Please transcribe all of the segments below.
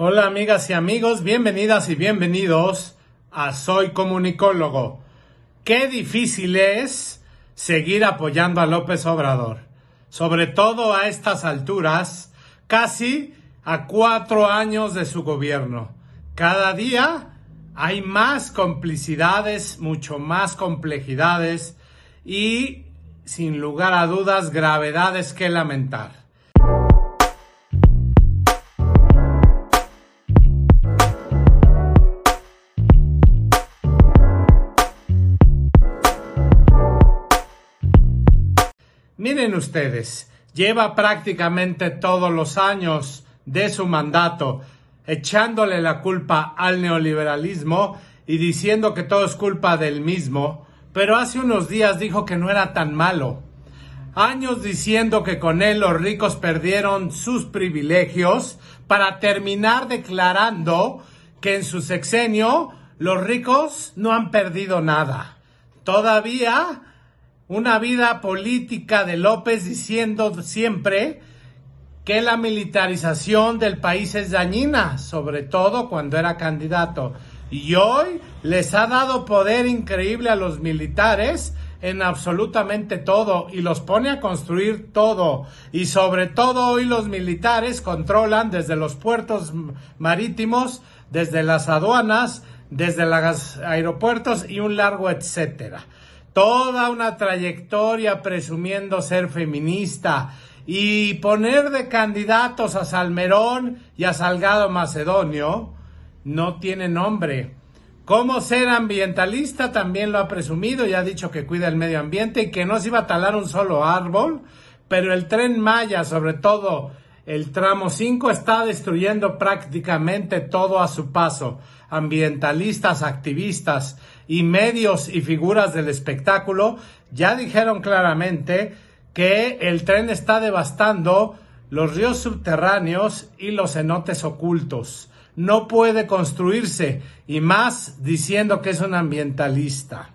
Hola amigas y amigos, bienvenidas y bienvenidos a Soy Comunicólogo. Qué difícil es seguir apoyando a López Obrador, sobre todo a estas alturas, casi a cuatro años de su gobierno. Cada día hay más complicidades, mucho más complejidades y, sin lugar a dudas, gravedades que lamentar. Ustedes, lleva prácticamente todos los años de su mandato echándole la culpa al neoliberalismo y diciendo que todo es culpa del mismo, pero hace unos días dijo que no era tan malo. Años diciendo que con él los ricos perdieron sus privilegios para terminar declarando que en su sexenio los ricos no han perdido nada. Todavía una vida política de López diciendo siempre que la militarización del país es dañina, sobre todo cuando era candidato. Y hoy les ha dado poder increíble a los militares en absolutamente todo y los pone a construir todo. Y sobre todo hoy los militares controlan desde los puertos marítimos, desde las aduanas, desde los aeropuertos y un largo etcétera toda una trayectoria presumiendo ser feminista y poner de candidatos a Salmerón y a Salgado Macedonio no tiene nombre. Cómo ser ambientalista también lo ha presumido y ha dicho que cuida el medio ambiente y que no se iba a talar un solo árbol, pero el tren Maya, sobre todo el tramo 5, está destruyendo prácticamente todo a su paso. Ambientalistas, activistas, y medios y figuras del espectáculo ya dijeron claramente que el tren está devastando los ríos subterráneos y los cenotes ocultos. No puede construirse y más diciendo que es un ambientalista.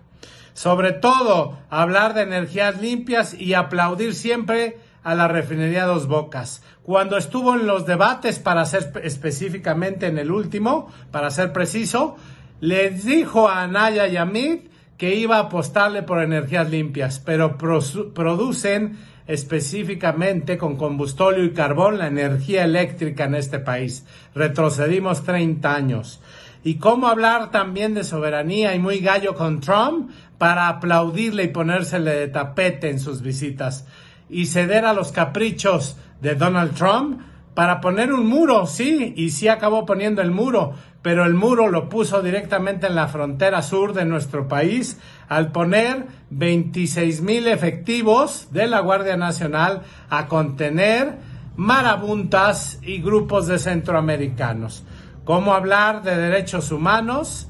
Sobre todo, hablar de energías limpias y aplaudir siempre a la refinería Dos Bocas. Cuando estuvo en los debates, para ser específicamente en el último, para ser preciso, les dijo a Anaya y a Mid que iba a apostarle por energías limpias, pero producen específicamente con combustóleo y carbón la energía eléctrica en este país. Retrocedimos 30 años. Y cómo hablar también de soberanía y muy gallo con Trump para aplaudirle y ponérsele de tapete en sus visitas y ceder a los caprichos de Donald Trump para poner un muro, sí, y sí acabó poniendo el muro, pero el muro lo puso directamente en la frontera sur de nuestro país al poner 26 mil efectivos de la Guardia Nacional a contener marabuntas y grupos de centroamericanos. ¿Cómo hablar de derechos humanos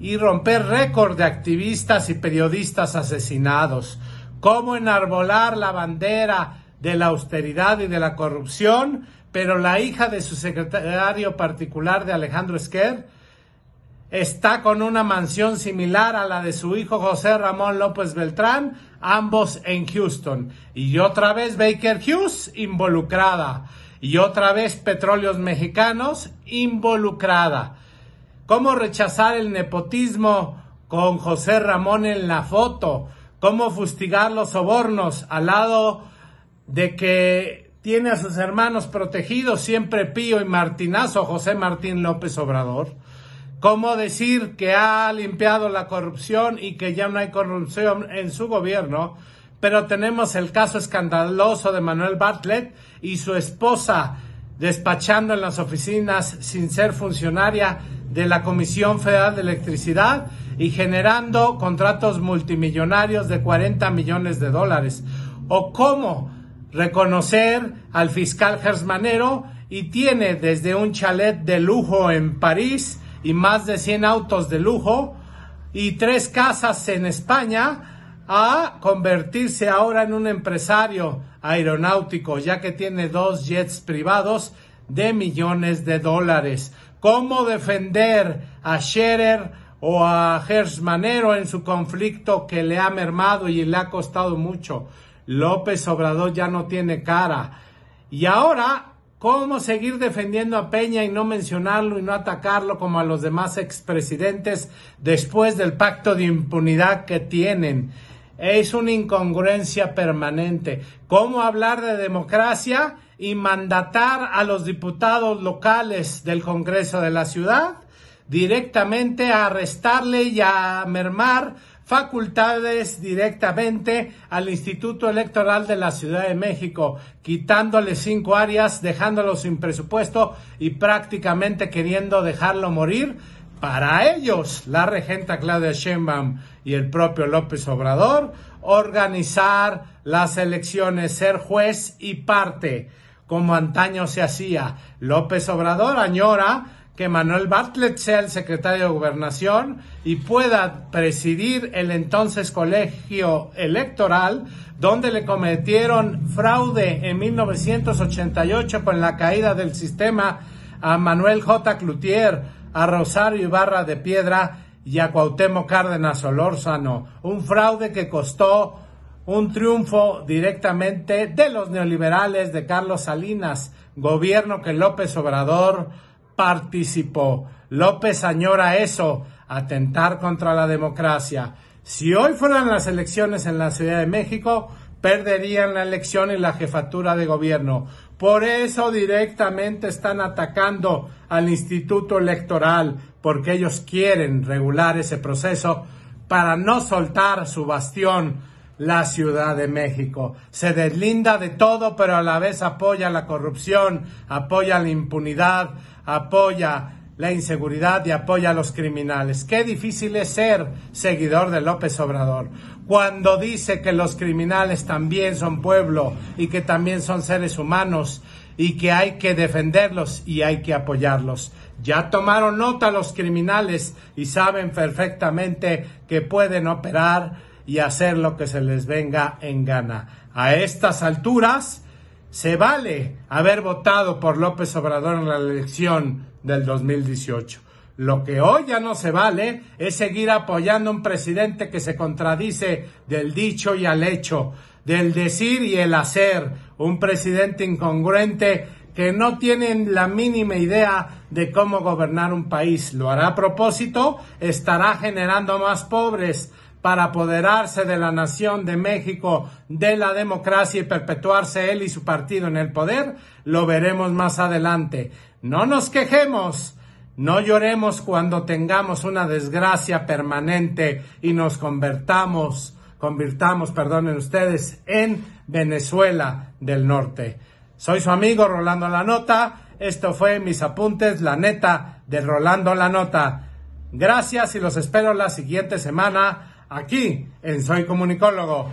y romper récord de activistas y periodistas asesinados? ¿Cómo enarbolar la bandera de la austeridad y de la corrupción pero la hija de su secretario particular de Alejandro Esquer está con una mansión similar a la de su hijo José Ramón López Beltrán, ambos en Houston. Y otra vez Baker Hughes involucrada. Y otra vez Petróleos Mexicanos involucrada. ¿Cómo rechazar el nepotismo con José Ramón en la foto? ¿Cómo fustigar los sobornos al lado de que tiene a sus hermanos protegidos, siempre Pío y Martinazo, José Martín López Obrador. ¿Cómo decir que ha limpiado la corrupción y que ya no hay corrupción en su gobierno? Pero tenemos el caso escandaloso de Manuel Bartlett y su esposa despachando en las oficinas sin ser funcionaria de la Comisión Federal de Electricidad y generando contratos multimillonarios de 40 millones de dólares. ¿O cómo reconocer al fiscal Gersmanero y tiene desde un chalet de lujo en París y más de 100 autos de lujo y tres casas en España a convertirse ahora en un empresario aeronáutico ya que tiene dos jets privados de millones de dólares. ¿Cómo defender a Scherer o a Gersmanero en su conflicto que le ha mermado y le ha costado mucho? López Obrador ya no tiene cara. Y ahora ¿Cómo seguir defendiendo a Peña y no mencionarlo y no atacarlo como a los demás expresidentes después del pacto de impunidad que tienen? Es una incongruencia permanente. ¿Cómo hablar de democracia y mandatar a los diputados locales del Congreso de la ciudad directamente a arrestarle y a mermar facultades directamente al Instituto Electoral de la Ciudad de México, quitándole cinco áreas, dejándolo sin presupuesto y prácticamente queriendo dejarlo morir. Para ellos, la regenta Claudia Sheinbaum y el propio López Obrador, organizar las elecciones, ser juez y parte, como antaño se hacía. López Obrador añora que Manuel Bartlett sea el secretario de Gobernación y pueda presidir el entonces colegio electoral donde le cometieron fraude en 1988 con la caída del sistema a Manuel J. Cloutier, a Rosario Ibarra de Piedra y a Cuauhtémoc Cárdenas Solórzano. Un fraude que costó un triunfo directamente de los neoliberales de Carlos Salinas, gobierno que López Obrador participó. López añora eso, atentar contra la democracia. Si hoy fueran las elecciones en la Ciudad de México, perderían la elección y la jefatura de gobierno. Por eso directamente están atacando al Instituto Electoral, porque ellos quieren regular ese proceso para no soltar su bastión, la Ciudad de México. Se deslinda de todo, pero a la vez apoya la corrupción, apoya la impunidad, apoya la inseguridad y apoya a los criminales. Qué difícil es ser seguidor de López Obrador cuando dice que los criminales también son pueblo y que también son seres humanos y que hay que defenderlos y hay que apoyarlos. Ya tomaron nota los criminales y saben perfectamente que pueden operar y hacer lo que se les venga en gana. A estas alturas, se vale haber votado por López Obrador en la elección del 2018. Lo que hoy ya no se vale es seguir apoyando a un presidente que se contradice del dicho y al hecho, del decir y el hacer, un presidente incongruente que no tiene la mínima idea de cómo gobernar un país. Lo hará a propósito, estará generando más pobres, para apoderarse de la nación de México, de la democracia y perpetuarse él y su partido en el poder, lo veremos más adelante. No nos quejemos, no lloremos cuando tengamos una desgracia permanente y nos convertamos, convirtamos, perdonen ustedes, en Venezuela del Norte. Soy su amigo Rolando La Nota. Esto fue mis apuntes, la neta de Rolando La Nota. Gracias y los espero la siguiente semana aquí en Soy Comunicólogo.